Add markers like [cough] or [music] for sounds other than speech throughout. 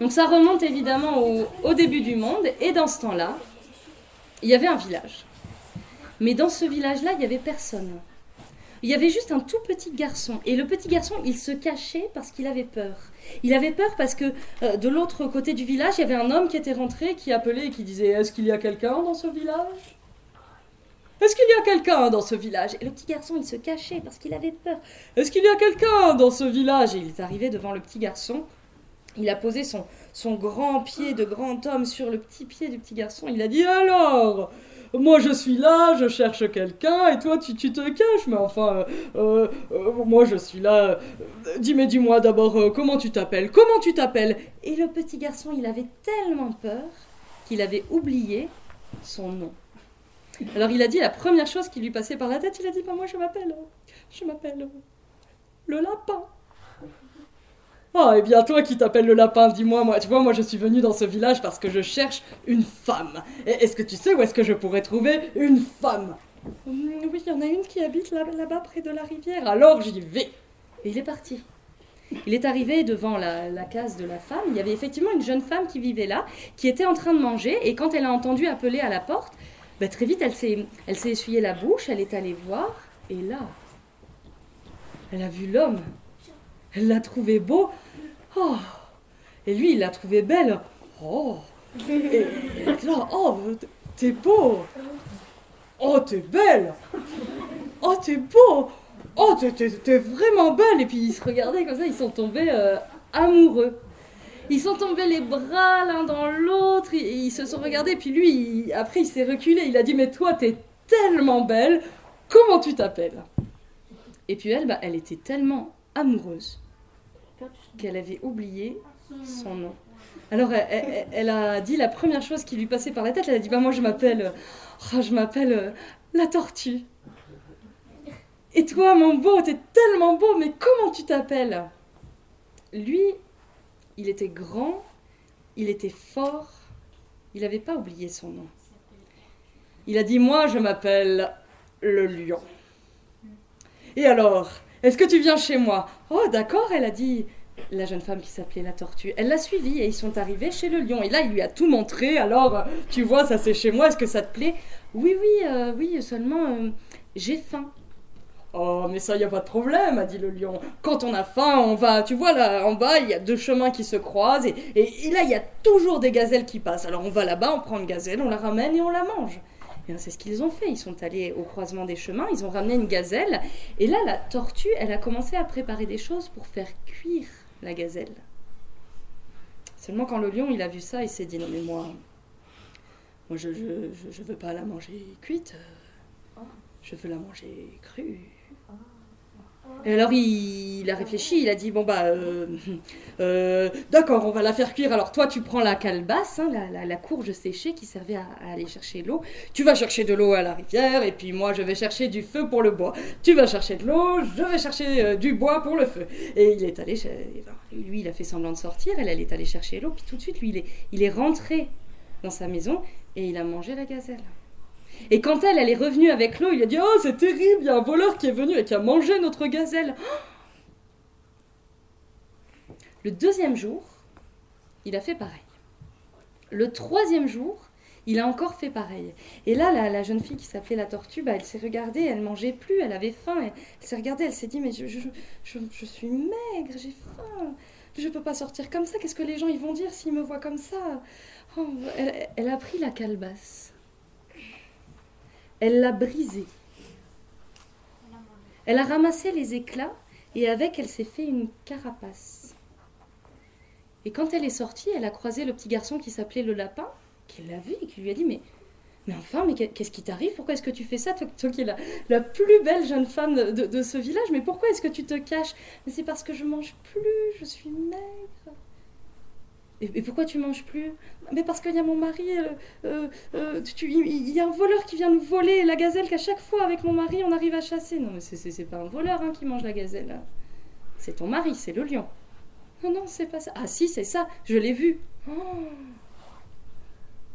Donc ça remonte évidemment au, début du monde, et dans ce temps-là, il y avait un village. Mais dans ce village-là, il n'y avait personne. Il y avait juste un tout petit garçon. Et le petit garçon, il se cachait parce qu'il avait peur. Il avait peur parce que euh, de l'autre côté du village, il y avait un homme qui était rentré, qui appelait et qui disait Est-ce qu'il y a quelqu'un dans ce village? Est-ce qu'il y a quelqu'un dans ce village? Et le petit garçon, il se cachait parce qu'il avait peur. Est-ce qu'il y a quelqu'un dans ce village? Et il est arrivé devant le petit garçon. Il a posé son, grand pied de grand homme sur le petit pied du petit garçon. Il a dit Alors moi je suis là, je cherche quelqu'un, et toi tu, tu te caches, mais enfin, euh, euh, moi je suis là. Dis, mais dis-moi d'abord, euh, comment tu t'appelles? Comment tu t'appelles? Et le petit garçon, il avait tellement peur qu'il avait oublié son nom. Alors il a dit la première chose qui lui passait par la tête, il a dit, bah, moi je m'appelle, je m'appelle le lapin. Ah, et bien toi qui t'appelles le lapin, dis-moi, moi, tu vois, moi je suis venu dans ce village parce que je cherche une femme. Est-ce que tu sais où est-ce que je pourrais trouver une femme? Hum, Oui, il y en a une qui habite là- là-bas près de la rivière, alors j'y vais. Et il est parti. Il est arrivé devant la, la case de la femme. Il y avait effectivement une jeune femme qui vivait là, qui était en train de manger. Et quand elle a entendu appeler à la porte, bah, très vite, elle s'est, elle s'est essuyé la bouche, elle est allée voir. Et là, elle a vu l'homme. Elle l'a trouvé beau. Oh. Et lui, il l'a trouvé belle. Oh. Et là, oh, t'es beau. Oh, t'es belle. Oh, t'es beau. Oh, t'es, vraiment belle. Et puis ils se regardaient comme ça, ils sont tombés euh, amoureux. Ils sont tombés les bras l'un dans l'autre, ils, se sont regardés. Puis lui, après, il s'est reculé. Il a dit, mais toi, t'es tellement belle. Comment tu t'appelles? Et puis elle, bah, elle était tellement amoureuse qu'elle avait oublié son nom. Alors elle, elle- elle a dit la première chose qui lui passait par la tête, elle a dit bah moi je m'appelle euh, oh, je m'appelle euh, la tortue. Et toi mon beau, t'es tellement beau, mais comment tu t'appelles? Lui, il était grand, il était fort, il n'avait pas oublié son nom. Il a dit moi je m'appelle le lion. Et alors, est-ce que tu viens chez moi Oh, d'accord, elle a dit. La jeune femme qui s'appelait la tortue. Elle l'a suivi et ils sont arrivés chez le lion. Et là, il lui a tout montré. Alors, tu vois, ça c'est chez moi. Est-ce que ça te plaît? Oui, oui, euh, oui, seulement euh, j'ai faim. Oh, mais ça, n'y a pas de problème, a dit le lion. Quand on a faim, on va, tu vois, là en bas, il y a deux chemins qui se croisent. Et, et- et là, il y a toujours des gazelles qui passent. Alors, on va là-bas, on prend une gazelle, on la ramène et on la mange. Bien, c'est ce qu'ils ont fait. Ils sont allés au croisement des chemins, ils ont ramené une gazelle. Et là, la tortue, elle a commencé à préparer des choses pour faire cuire la gazelle. Seulement quand le lion, il a vu ça, il s'est dit, non mais moi, moi je, je, je, je veux pas la manger cuite, euh, je veux la manger crue. Et alors il, a réfléchi, il a dit bon bah euh, euh, d'accord on va la faire cuire. Alors toi tu prends la calebasse, hein, la, la- la courge séchée qui servait à, aller chercher l'eau. Tu vas chercher de l'eau à la rivière et puis moi je vais chercher du feu pour le bois. Tu vas chercher de l'eau, je vais chercher euh, du bois pour le feu. Et il est allé, ben, lui il a fait semblant de sortir, elle elle est allée chercher l'eau puis tout de suite lui il est, il est rentré dans sa maison et il a mangé la gazelle. Et quand elle, elle est revenue avec l'eau, il a dit Oh, c'est terrible, il y a un voleur qui est venu et qui a mangé notre gazelle. [gasps] Le deuxième jour, il a fait pareil. Le troisième jour, il a encore fait pareil. Et là, la, la jeune fille qui s'appelait la tortue, bah, elle s'est regardée, elle mangeait plus, elle avait faim. Elle, s'est regardée, elle s'est dit Mais je, je, je, je suis maigre, j'ai faim. Je peux pas sortir comme ça. Qu'est-ce que les gens ils vont dire s'ils me voient comme ça? Oh, elle, elle a pris la calebasse. Elle l'a brisée. Elle a ramassé les éclats et avec elle s'est fait une carapace. Et quand elle est sortie, elle a croisé le petit garçon qui s'appelait le lapin, qui l'a vu et qui lui a dit Mais, enfin, mais qu'est-ce qui t'arrive? Pourquoi est-ce que tu fais ça toi, toi qui es la, la plus belle jeune femme de, de ce village, mais pourquoi est-ce que tu te caches? Mais c'est parce que je mange plus, je suis maigre. Et, pourquoi tu manges plus? Mais parce qu'il y a mon mari, euh, euh, euh, il y a un voleur qui vient nous voler la gazelle qu'à chaque fois avec mon mari on arrive à chasser. Non mais c'est pas un voleur hein, qui mange la gazelle. hein. C'est ton mari, c'est le lion. Non, non, c'est pas ça. Ah si, c'est ça, je l'ai vu. Oh.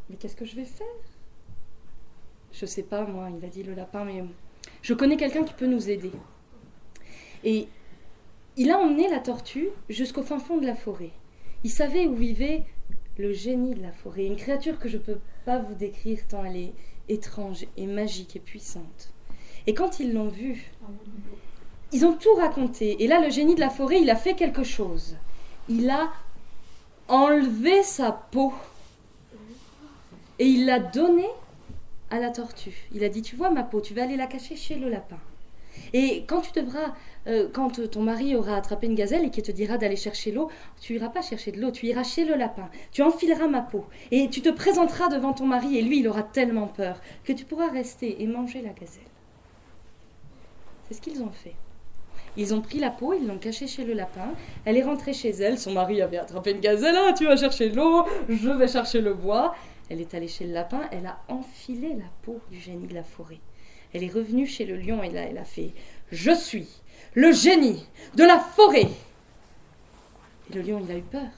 Mais qu'est-ce que je vais faire? Je sais pas, moi, il a dit le lapin, mais je connais quelqu'un qui peut nous aider. Et il a emmené la tortue jusqu'au fin fond de la forêt. Il savait où vivait le génie de la forêt, une créature que je ne peux pas vous décrire tant elle est étrange et magique et puissante. Et quand ils l'ont vue, ils ont tout raconté. Et là, le génie de la forêt, il a fait quelque chose. Il a enlevé sa peau et il l'a donnée à la tortue. Il a dit, tu vois ma peau, tu vas aller la cacher chez le lapin. Et quand tu devras, euh, quand ton mari aura attrapé une gazelle et qu'il te dira d'aller chercher l'eau, tu iras pas chercher de l'eau, tu iras chez le lapin. Tu enfileras ma peau et tu te présenteras devant ton mari et lui, il aura tellement peur que tu pourras rester et manger la gazelle. C'est ce qu'ils ont fait. Ils ont pris la peau, ils l'ont cachée chez le lapin. Elle est rentrée chez elle. Son mari avait attrapé une gazelle. Ah, tu vas chercher l'eau, je vais chercher le bois. Elle est allée chez le lapin. Elle a enfilé la peau du génie de la forêt. Elle est revenue chez le lion et là, elle a fait Je suis le génie de la forêt. Et le lion, il a eu peur.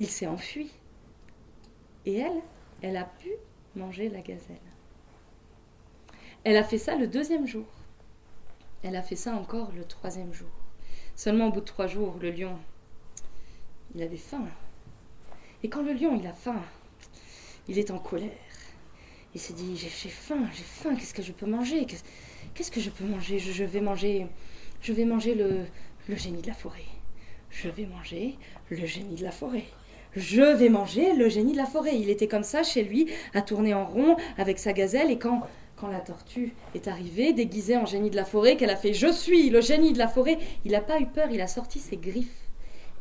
Il s'est enfui. Et elle, elle a pu manger la gazelle. Elle a fait ça le deuxième jour. Elle a fait ça encore le troisième jour. Seulement au bout de trois jours, le lion, il avait faim. Et quand le lion, il a faim, il est en colère. Il s'est dit, j'ai faim, j'ai faim, qu'est-ce que je peux manger? Qu'est-ce que je peux manger? Je, vais manger, je vais manger le, le génie de la forêt. Je vais manger le génie de la forêt. Je vais manger le génie de la forêt. Il était comme ça chez lui, à tourner en rond avec sa gazelle, et quand quand la tortue est arrivée, déguisée en génie de la forêt, qu'elle a fait Je suis le génie de la forêt, il n'a pas eu peur, il a sorti ses griffes.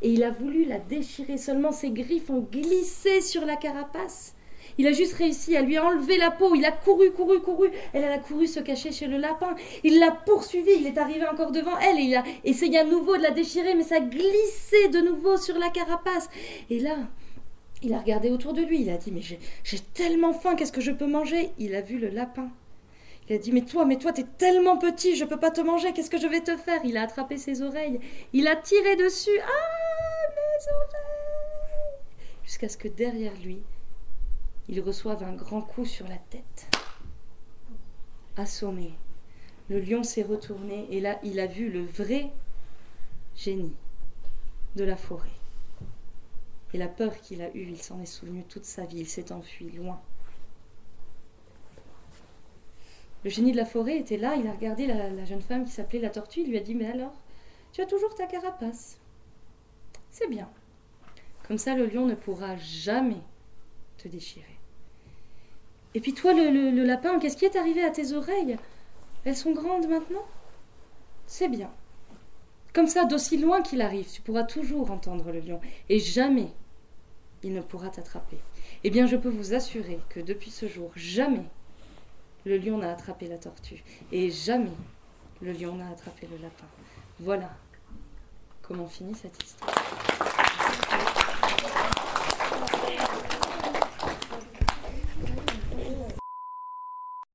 Et il a voulu la déchirer, seulement ses griffes ont glissé sur la carapace. Il a juste réussi à lui enlever la peau. Il a couru, couru, couru. Elle, a couru se cacher chez le lapin. Il l'a poursuivi. Il est arrivé encore devant elle. Et il a essayé à nouveau de la déchirer, mais ça glissait de nouveau sur la carapace. Et là, il a regardé autour de lui. Il a dit Mais j'ai tellement faim, qu'est-ce que je peux manger? Il a vu le lapin. Il a dit Mais toi, mais toi, t'es tellement petit, je peux pas te manger, qu'est-ce que je vais te faire? Il a attrapé ses oreilles, il a tiré dessus. Ah, mes oreilles Jusqu'à ce que derrière lui, il reçoive un grand coup sur la tête. Assommé, le lion s'est retourné et là, il a vu le vrai génie de la forêt. Et la peur qu'il a eue, il s'en est souvenu toute sa vie, il s'est enfui loin. Le génie de la forêt était là, il a regardé la, jeune femme qui s'appelait la tortue, il lui a dit Mais alors, tu as toujours ta carapace. C'est bien. Comme ça, le lion ne pourra jamais te déchirer. Et puis toi, le, lapin, qu'est-ce qui est arrivé à tes oreilles? Elles sont grandes maintenant? C'est bien. Comme ça, d'aussi loin qu'il arrive, tu pourras toujours entendre le lion. Et jamais il ne pourra t'attraper. Eh bien, je peux vous assurer que depuis ce jour, jamais le lion n'a attrapé la tortue. Et jamais le lion n'a attrapé le lapin. Voilà comment finit cette histoire.